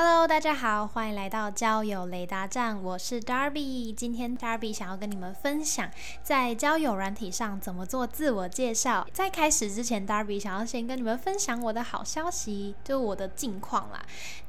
Hello，大家好，欢迎来到交友雷达站，我是 Darby。今天 Darby 想要跟你们分享在交友软体上怎么做自我介绍。在开始之前，Darby 想要先跟你们分享我的好消息，就我的近况啦。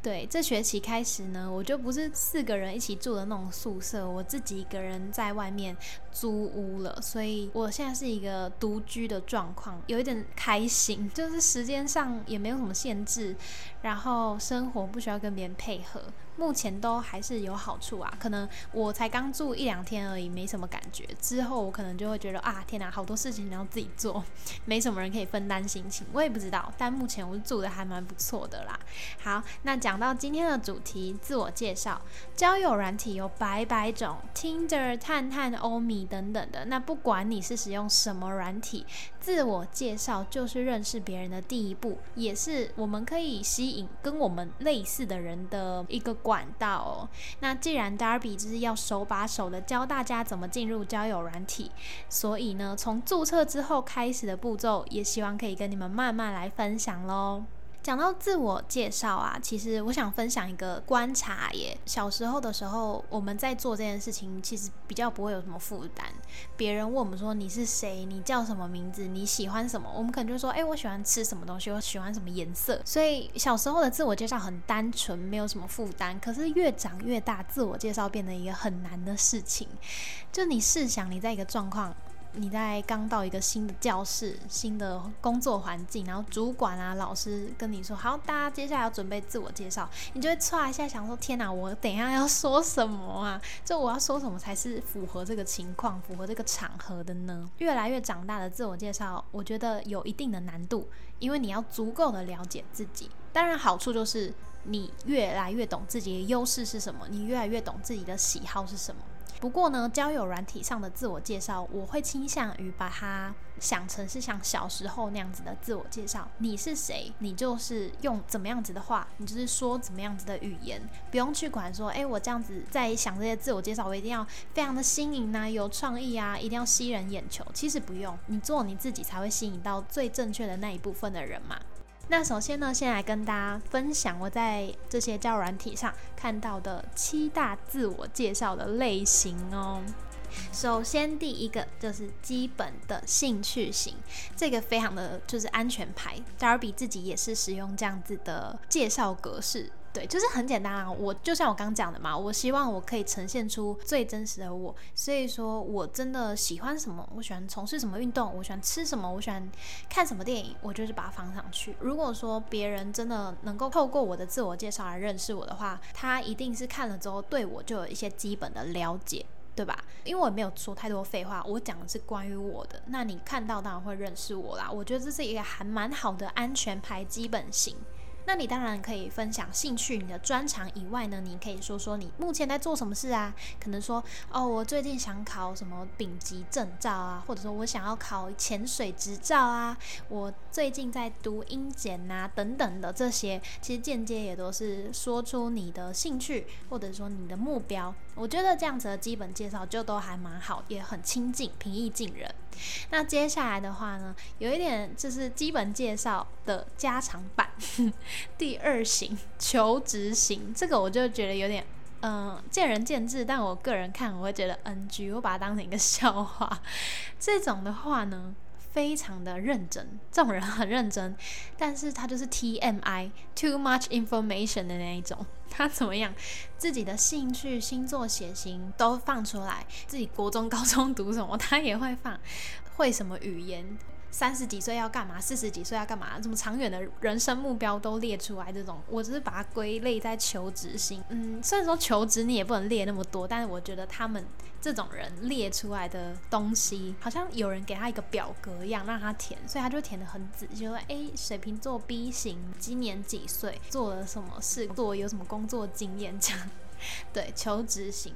对，这学期开始呢，我就不是四个人一起住的那种宿舍，我自己一个人在外面租屋了，所以我现在是一个独居的状况，有一点开心，就是时间上也没有什么限制，然后生活不需要跟。别人配合。目前都还是有好处啊，可能我才刚住一两天而已，没什么感觉。之后我可能就会觉得啊，天哪，好多事情你要自己做，没什么人可以分担心情。我也不知道，但目前我住的还蛮不错的啦。好，那讲到今天的主题，自我介绍，交友软体有百百种，Tinder、探探、欧米等等的。那不管你是使用什么软体，自我介绍就是认识别人的第一步，也是我们可以吸引跟我们类似的人的一个。管道哦，那既然 Darby 就是要手把手的教大家怎么进入交友软体，所以呢，从注册之后开始的步骤，也希望可以跟你们慢慢来分享喽。讲到自我介绍啊，其实我想分享一个观察耶。小时候的时候，我们在做这件事情，其实比较不会有什么负担。别人问我们说你是谁，你叫什么名字，你喜欢什么，我们可能就说，哎，我喜欢吃什么东西，我喜欢什么颜色。所以小时候的自我介绍很单纯，没有什么负担。可是越长越大，自我介绍变得一个很难的事情。就你试想，你在一个状况。你在刚到一个新的教室、新的工作环境，然后主管啊、老师跟你说：“好，大家接下来要准备自我介绍。”你就会唰一下想说：“天哪，我等一下要说什么啊？就我要说什么才是符合这个情况、符合这个场合的呢？”越来越长大的自我介绍，我觉得有一定的难度，因为你要足够的了解自己。当然，好处就是你越来越懂自己的优势是什么，你越来越懂自己的喜好是什么。不过呢，交友软体上的自我介绍，我会倾向于把它想成是像小时候那样子的自我介绍。你是谁？你就是用怎么样子的话，你就是说怎么样子的语言，不用去管说，哎，我这样子在想这些自我介绍，我一定要非常的新颖啊，有创意啊，一定要吸人眼球。其实不用，你做你自己才会吸引到最正确的那一部分的人嘛。那首先呢，先来跟大家分享我在这些教软体上看到的七大自我介绍的类型哦。首先第一个就是基本的兴趣型，这个非常的就是安全牌，Darby 自己也是使用这样子的介绍格式。对，就是很简单啊。我就像我刚讲的嘛，我希望我可以呈现出最真实的我。所以说我真的喜欢什么，我喜欢从事什么运动，我喜欢吃什么，我喜欢看什么电影，我就是把它放上去。如果说别人真的能够透过我的自我介绍来认识我的话，他一定是看了之后对我就有一些基本的了解，对吧？因为我没有说太多废话，我讲的是关于我的。那你看到当然会认识我啦。我觉得这是一个还蛮好的安全牌基本型。那你当然可以分享兴趣、你的专长以外呢，你可以说说你目前在做什么事啊？可能说哦，我最近想考什么丙级证照啊，或者说我想要考潜水执照啊，我最近在读英检啊，等等的这些，其实间接也都是说出你的兴趣或者说你的目标。我觉得这样子的基本介绍就都还蛮好，也很亲近、平易近人。那接下来的话呢，有一点就是基本介绍的加长版，第二型求职型，这个我就觉得有点，嗯，见仁见智。但我个人看，我会觉得 NG，我把它当成一个笑话。这种的话呢。非常的认真，这种人很认真，但是他就是 TMI，too much information 的那一种。他怎么样，自己的兴趣、星座、血型都放出来，自己国中、高中读什么，他也会放，会什么语言。三十几岁要干嘛？四十几岁要干嘛？这么长远的人生目标都列出来，这种我只是把它归类在求职型。嗯，虽然说求职你也不能列那么多，但是我觉得他们这种人列出来的东西，好像有人给他一个表格一样让他填，所以他就填的很仔细，说哎，水瓶座 B 型，今年几岁，做了什么事，做有什么工作经验这样。对，求职型。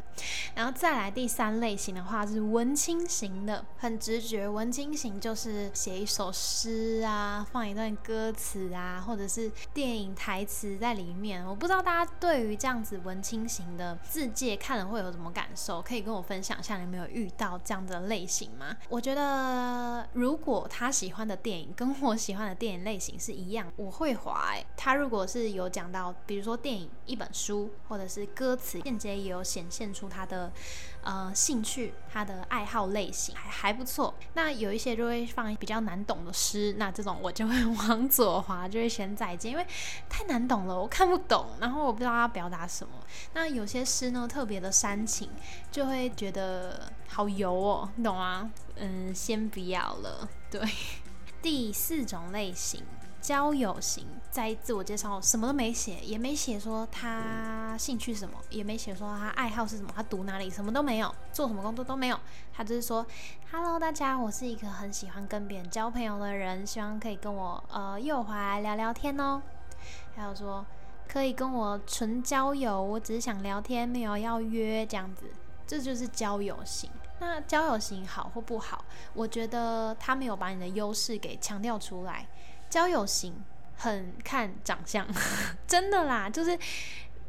然后再来第三类型的话是文青型的，很直觉，文青型就是写一首诗啊，放一段歌词啊，或者是电影台词在里面。我不知道大家对于这样子文青型的字界看了会有什么感受，可以跟我分享一下，你有没有遇到这样的类型吗？我觉得如果他喜欢的电影跟我喜欢的电影类型是一样，我会怀。他如果是有讲到，比如说电影、一本书，或者是歌词，间接也有显现出他的呃兴趣、他的爱好类型，还还不错。那有一些就会放比较难懂的诗，那这种我就会 往左滑，就会先再见，因为太难懂了，我看不懂，然后我不知道他表达什么。那有些诗呢，特别的煽情，就会觉得好油哦，你懂吗？嗯，先不要了。对，第四种类型。交友型，在自我介绍什么都没写，也没写说他兴趣什么，也没写说他爱好是什么，他读哪里，什么都没有，做什么工作都没有，他就是说，Hello，大家，我是一个很喜欢跟别人交朋友的人，希望可以跟我呃右滑聊聊天哦。还有说可以跟我纯交友，我只是想聊天，没有要约这样子，这就是交友型。那交友型好或不好，我觉得他没有把你的优势给强调出来。交友型很看长相，真的啦，就是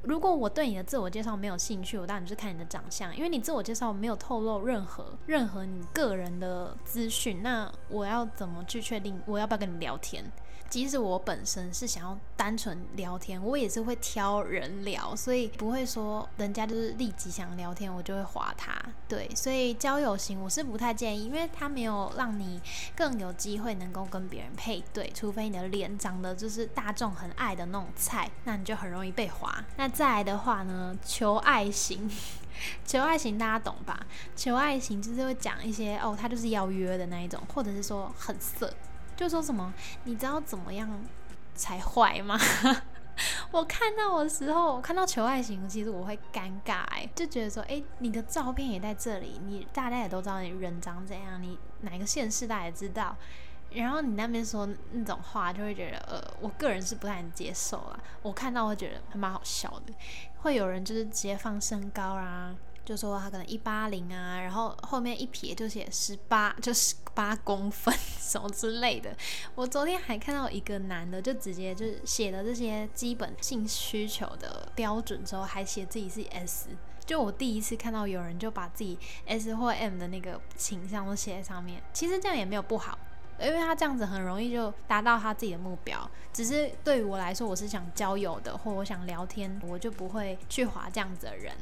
如果我对你的自我介绍没有兴趣，我当然就是看你的长相，因为你自我介绍没有透露任何任何你个人的资讯，那我要怎么去确定我要不要跟你聊天？即使我本身是想要单纯聊天，我也是会挑人聊，所以不会说人家就是立即想聊天，我就会划他。对，所以交友型我是不太建议，因为他没有让你更有机会能够跟别人配对，除非你的脸长得就是大众很爱的那种菜，那你就很容易被划。那再来的话呢，求爱型，求爱型大家懂吧？求爱型就是会讲一些哦，他就是要约的那一种，或者是说很色。就说什么？你知道怎么样才坏吗？我看到我的时候，我看到求爱型，其实我会尴尬，哎，就觉得说，哎，你的照片也在这里，你大家也都知道你人长怎样，你哪个县市大家也知道，然后你那边说那种话，就会觉得，呃，我个人是不太能接受啦。我看到会觉得还蛮好笑的，会有人就是直接放身高啊。就说他可能一八零啊，然后后面一撇就写十八，就十八公分 什么之类的。我昨天还看到一个男的，就直接就是写了这些基本性需求的标准之后，还写自己是 S。就我第一次看到有人就把自己 S 或 M 的那个倾向都写在上面。其实这样也没有不好，因为他这样子很容易就达到他自己的目标。只是对于我来说，我是想交友的，或我想聊天，我就不会去划这样子的人。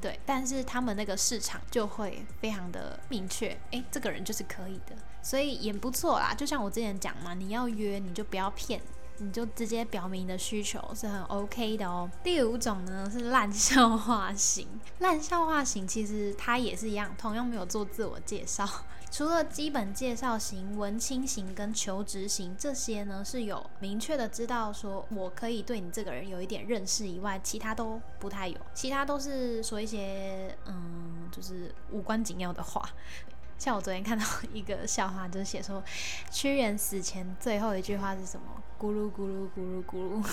对，但是他们那个市场就会非常的明确，诶，这个人就是可以的，所以也不错啦。就像我之前讲嘛，你要约你就不要骗，你就直接表明你的需求是很 OK 的哦。第五种呢是烂笑话型，烂笑话型其实他也是一样，同样没有做自我介绍。除了基本介绍型、文青型跟求职型这些呢，是有明确的知道说我可以对你这个人有一点认识以外，其他都不太有，其他都是说一些嗯，就是无关紧要的话。像我昨天看到一个笑话，就是写说屈原死前最后一句话是什么？咕噜咕噜咕噜咕噜。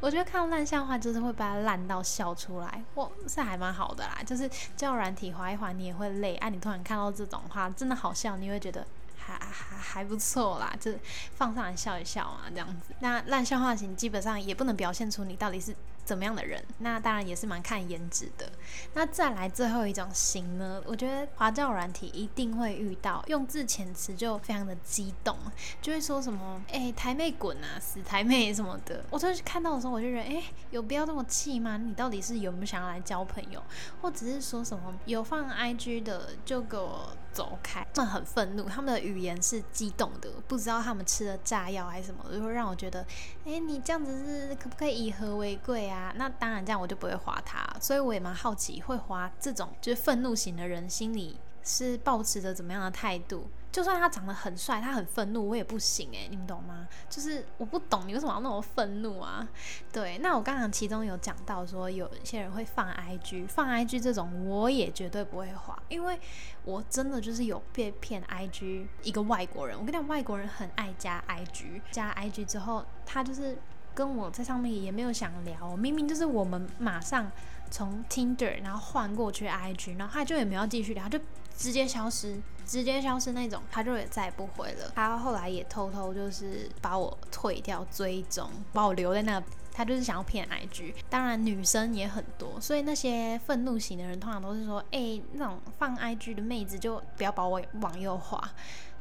我觉得看到烂笑话就是会把它烂到笑出来，哇，是还蛮好的啦。就是叫软体滑一滑，你也会累。哎，你突然看到这种话，真的好笑，你会觉得还还还不错啦，就是放上来笑一笑啊，这样子。那烂笑话型基本上也不能表现出你到底是。怎么样的人？那当然也是蛮看颜值的。那再来最后一种型呢？我觉得华教软体一定会遇到，用字遣词就非常的激动，就会说什么“哎，台妹滚啊，死台妹”什么的。我就是看到的时候，我就觉得，哎，有必要这么气吗？你到底是有没有想要来交朋友，或者是说什么有放 IG 的就给我走开？他们很愤怒，他们的语言是激动的，不知道他们吃了炸药还是什么，就会让我觉得，哎，你这样子是可不可以以和为贵啊？那当然这样我就不会划他，所以我也蛮好奇，会划这种就是愤怒型的人心里是保持着怎么样的态度？就算他长得很帅，他很愤怒，我也不行诶，你们懂吗？就是我不懂你为什么要那么愤怒啊？对，那我刚刚其中有讲到说，有一些人会放 IG，放 IG 这种我也绝对不会划，因为我真的就是有被骗 IG 一个外国人，我跟你讲，外国人很爱加 IG，加 IG 之后他就是。跟我在上面也没有想聊，明明就是我们马上从 Tinder 然后换过去 IG，然后他就也没有继续聊，就直接消失，直接消失那种，他就也再也不回了。他后来也偷偷就是把我退掉追踪，把我留在那。他就是想要骗 IG，当然女生也很多，所以那些愤怒型的人通常都是说，哎，那种放 IG 的妹子就不要把我往右滑。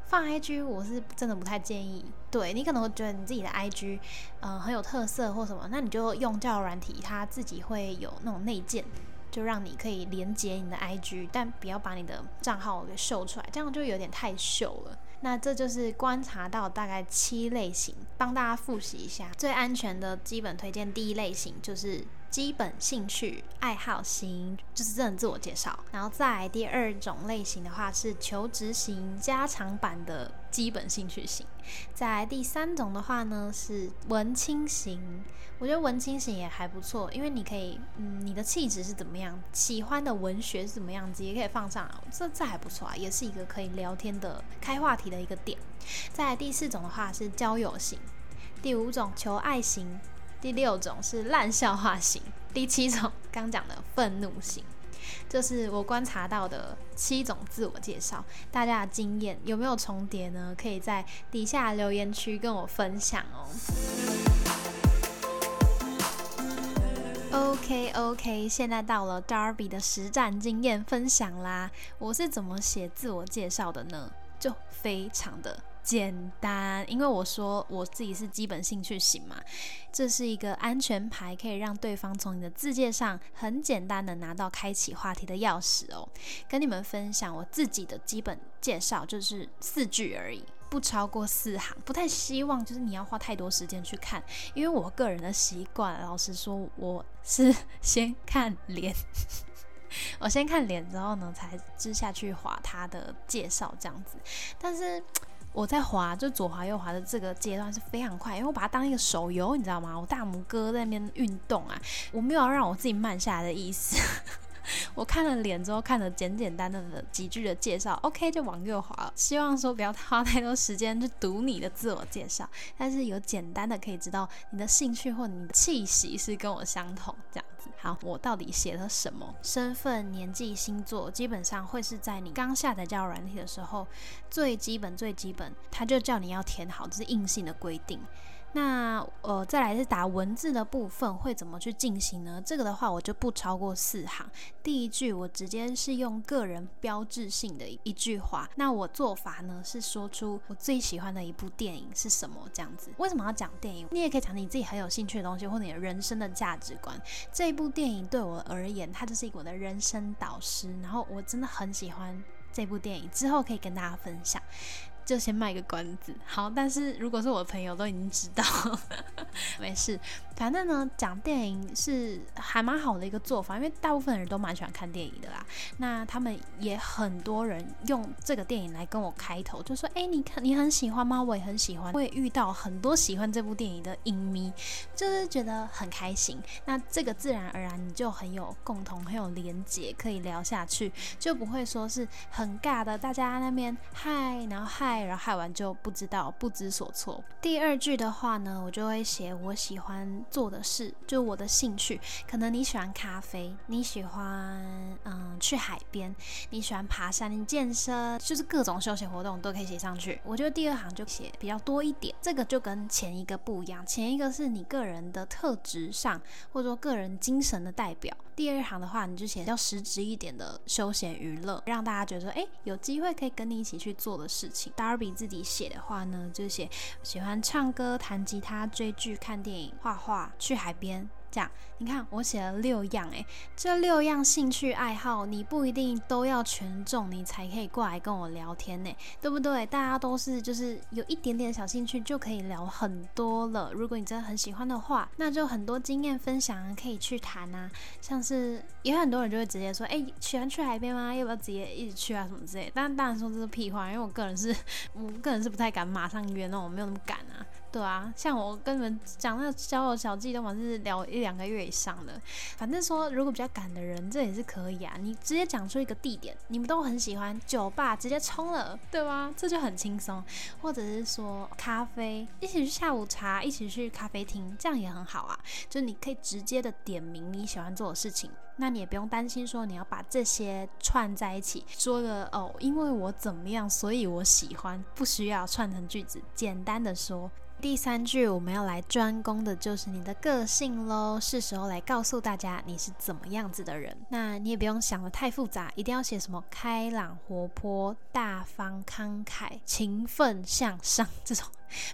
放 IG 我是真的不太建议。对你可能会觉得你自己的 IG，嗯，很有特色或什么，那你就用交友软体，它自己会有那种内建，就让你可以连接你的 IG，但不要把你的账号给秀出来，这样就有点太秀了。那这就是观察到大概七类型，帮大家复习一下最安全的基本推荐。第一类型就是基本兴趣爱好型，就是这种自我介绍。然后再来第二种类型的话是求职型加长版的基本兴趣型。再来第三种的话呢是文青型。我觉得文青型也还不错，因为你可以，嗯，你的气质是怎么样，喜欢的文学是怎么样子，也可以放上，这这还不错啊，也是一个可以聊天的开话题的一个点。再来第四种的话是交友型，第五种求爱型，第六种是烂笑话型，第七种刚讲的愤怒型，这是我观察到的七种自我介绍，大家的经验有没有重叠呢？可以在底下留言区跟我分享哦。OK OK，现在到了 Darby 的实战经验分享啦。我是怎么写自我介绍的呢？就非常的简单，因为我说我自己是基本兴趣型嘛，这是一个安全牌，可以让对方从你的字界上很简单的拿到开启话题的钥匙哦。跟你们分享我自己的基本介绍，就是四句而已。不超过四行，不太希望就是你要花太多时间去看，因为我个人的习惯，老实说，我是 先看脸，我先看脸之后呢，才之下去划他的介绍这样子。但是我在划就左滑右滑的这个阶段是非常快，因为我把它当一个手游，你知道吗？我大拇哥在那边运动啊，我没有要让我自己慢下来的意思。我看了脸之后，看了简简单单的几句的介绍，OK 就往右滑。希望说不要花太多时间去读你的自我介绍，但是有简单的可以知道你的兴趣或你的气息是跟我相同这样子。好，我到底写了什么？身份、年纪、星座，基本上会是在你刚下载交友软体的时候最基本最基本，他就叫你要填好，这是硬性的规定。那呃，再来是打文字的部分会怎么去进行呢？这个的话我就不超过四行。第一句我直接是用个人标志性的一句话。那我做法呢是说出我最喜欢的一部电影是什么这样子。为什么要讲电影？你也可以讲你自己很有兴趣的东西，或你的人生的价值观。这一部电影对我而言，它就是一个我的人生导师。然后我真的很喜欢这部电影，之后可以跟大家分享。就先卖个关子，好。但是如果是我的朋友都已经知道，没事。反正呢，讲电影是还蛮好的一个做法，因为大部分人都蛮喜欢看电影的啦。那他们也很多人用这个电影来跟我开头，就说：“哎，你看你很喜欢吗？我也很喜欢。”会遇到很多喜欢这部电影的影迷，就是觉得很开心。那这个自然而然你就很有共同、很有连结，可以聊下去，就不会说是很尬的。大家那边嗨，然后嗨。然后害完就不知道不知所措。第二句的话呢，我就会写我喜欢做的事，就我的兴趣。可能你喜欢咖啡，你喜欢嗯去海边，你喜欢爬山、你健身，就是各种休闲活动都可以写上去。我觉得第二行就写比较多一点，这个就跟前一个不一样。前一个是你个人的特质上，或者说个人精神的代表。第二行的话，你就写较实质一点的休闲娱乐，让大家觉得说，哎，有机会可以跟你一起去做的事情。Darby 自己写的话呢，就写喜欢唱歌、弹吉他、追剧、看电影、画画、去海边。这样，你看我写了六样，诶，这六样兴趣爱好，你不一定都要全中，你才可以过来跟我聊天呢，对不对？大家都是就是有一点点小兴趣就可以聊很多了。如果你真的很喜欢的话，那就很多经验分享可以去谈啊。像是也有很多人就会直接说，哎，喜欢去海边吗？要不要直接一起去啊？什么之类。但当然说这是屁话，因为我个人是 我个人是不太敢马上约那种，没有那么敢啊。对啊，像我跟你们讲那交友小记，都嘛是聊一两个月以上的。反正说如果比较赶的人，这也是可以啊。你直接讲出一个地点，你们都很喜欢酒吧，直接冲了，对吧？这就很轻松。或者是说咖啡，一起去下午茶，一起去咖啡厅，这样也很好啊。就你可以直接的点名你喜欢做的事情。那你也不用担心说你要把这些串在一起，说了哦，因为我怎么样，所以我喜欢，不需要串成句子，简单的说。第三句我们要来专攻的就是你的个性喽，是时候来告诉大家你是怎么样子的人。那你也不用想的太复杂，一定要写什么开朗、活泼、大方、慷慨、勤奋、向上这种。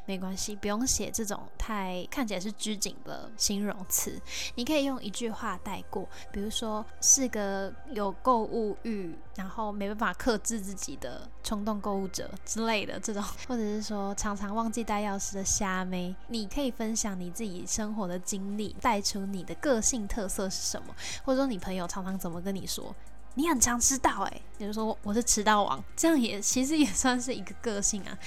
没关系，不用写这种太看起来是拘谨的形容词，你可以用一句话带过，比如说是个有购物欲，然后没办法克制自己的冲动购物者之类的这种，或者是说常常忘记带钥匙的虾妹，你可以分享你自己生活的经历，带出你的个性特色是什么，或者说你朋友常常怎么跟你说。你很常迟到哎，比如说我是迟到王，这样也其实也算是一个个性啊，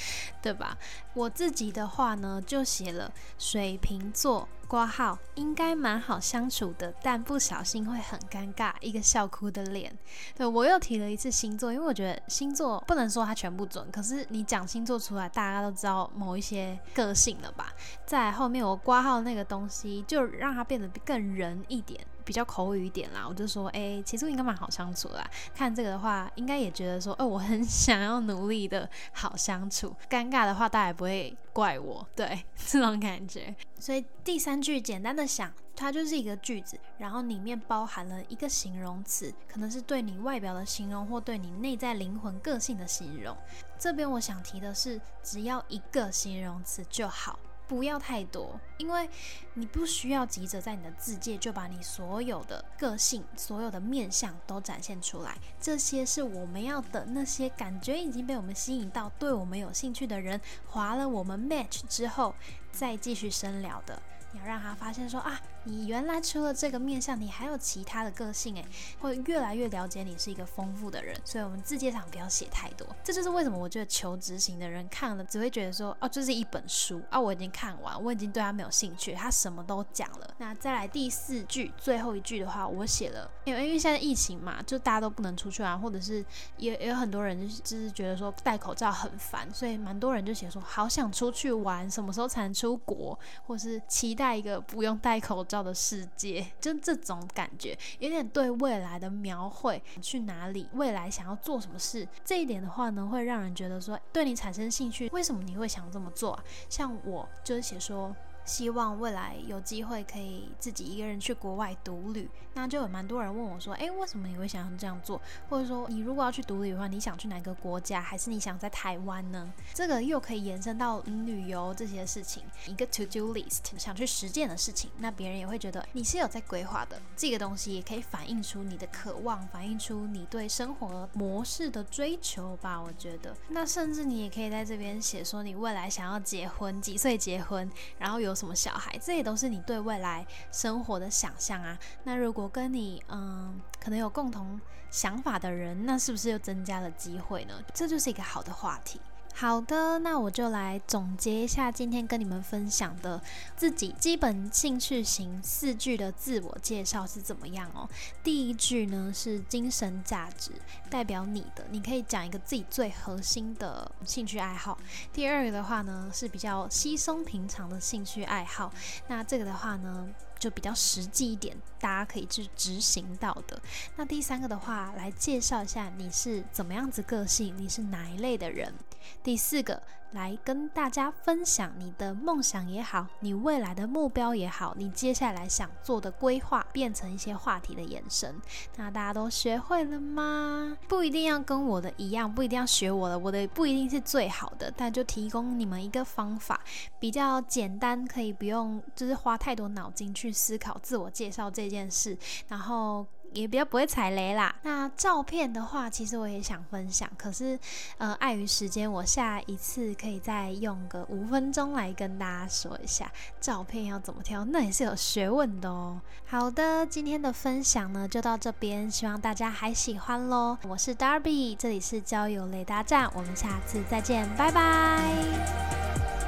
对吧？我自己的话呢，就写了水瓶座挂号，应该蛮好相处的，但不小心会很尴尬，一个笑哭的脸。对我又提了一次星座，因为我觉得星座不能说它全部准，可是你讲星座出来，大家都知道某一些个性了吧？在后面我挂号那个东西，就让它变得更人一点。比较口语一点啦，我就说，哎，其实应该蛮好相处啦。看这个的话，应该也觉得说，哦，我很想要努力的好相处。尴尬的话，大家也不会怪我，对 这种感觉。所以第三句简单的想，它就是一个句子，然后里面包含了一个形容词，可能是对你外表的形容，或对你内在灵魂个性的形容。这边我想提的是，只要一个形容词就好。不要太多，因为你不需要急着在你的字界就把你所有的个性、所有的面相都展现出来。这些是我们要等那些感觉已经被我们吸引到、对我们有兴趣的人，划了我们 match 之后再继续深聊的。你要让他发现说啊。你原来除了这个面相，你还有其他的个性诶，会越来越了解你是一个丰富的人。所以，我们字界上不要写太多。这就是为什么我觉得求执行的人看了只会觉得说，哦，这是一本书啊，我已经看完，我已经对他没有兴趣，他什么都讲了。那再来第四句最后一句的话，我写了，因为因为现在疫情嘛，就大家都不能出去玩，或者是也也有很多人就是觉得说戴口罩很烦，所以蛮多人就写说，好想出去玩，什么时候才能出国，或是期待一个不用戴口罩。照的世界，就这种感觉，有点对未来的描绘，去哪里，未来想要做什么事，这一点的话呢，会让人觉得说对你产生兴趣。为什么你会想这么做？像我就是写说。希望未来有机会可以自己一个人去国外独旅，那就有蛮多人问我说：“诶，为什么你会想要这样做？或者说，你如果要去独旅的话，你想去哪个国家？还是你想在台湾呢？”这个又可以延伸到旅游这些事情，一个 to do list，想去实践的事情，那别人也会觉得你是有在规划的。这个东西也可以反映出你的渴望，反映出你对生活模式的追求吧。我觉得，那甚至你也可以在这边写说你未来想要结婚，几岁结婚，然后有。有什么小孩，这也都是你对未来生活的想象啊。那如果跟你嗯，可能有共同想法的人，那是不是又增加了机会呢？这就是一个好的话题。好的，那我就来总结一下今天跟你们分享的自己基本兴趣型四句的自我介绍是怎么样哦。第一句呢是精神价值，代表你的，你可以讲一个自己最核心的兴趣爱好。第二个的话呢是比较稀松平常的兴趣爱好，那这个的话呢。就比较实际一点，大家可以去执行到的。那第三个的话，来介绍一下你是怎么样子个性，你是哪一类的人。第四个。来跟大家分享你的梦想也好，你未来的目标也好，你接下来想做的规划，变成一些话题的延伸。那大家都学会了吗？不一定要跟我的一样，不一定要学我的，我的不一定是最好的，但就提供你们一个方法，比较简单，可以不用就是花太多脑筋去思考自我介绍这件事，然后。也比较不会踩雷啦。那照片的话，其实我也想分享，可是呃，碍于时间，我下一次可以再用个五分钟来跟大家说一下照片要怎么挑，那也是有学问的哦。好的，今天的分享呢就到这边，希望大家还喜欢喽。我是 Darby，这里是交友雷达站，我们下次再见，拜拜。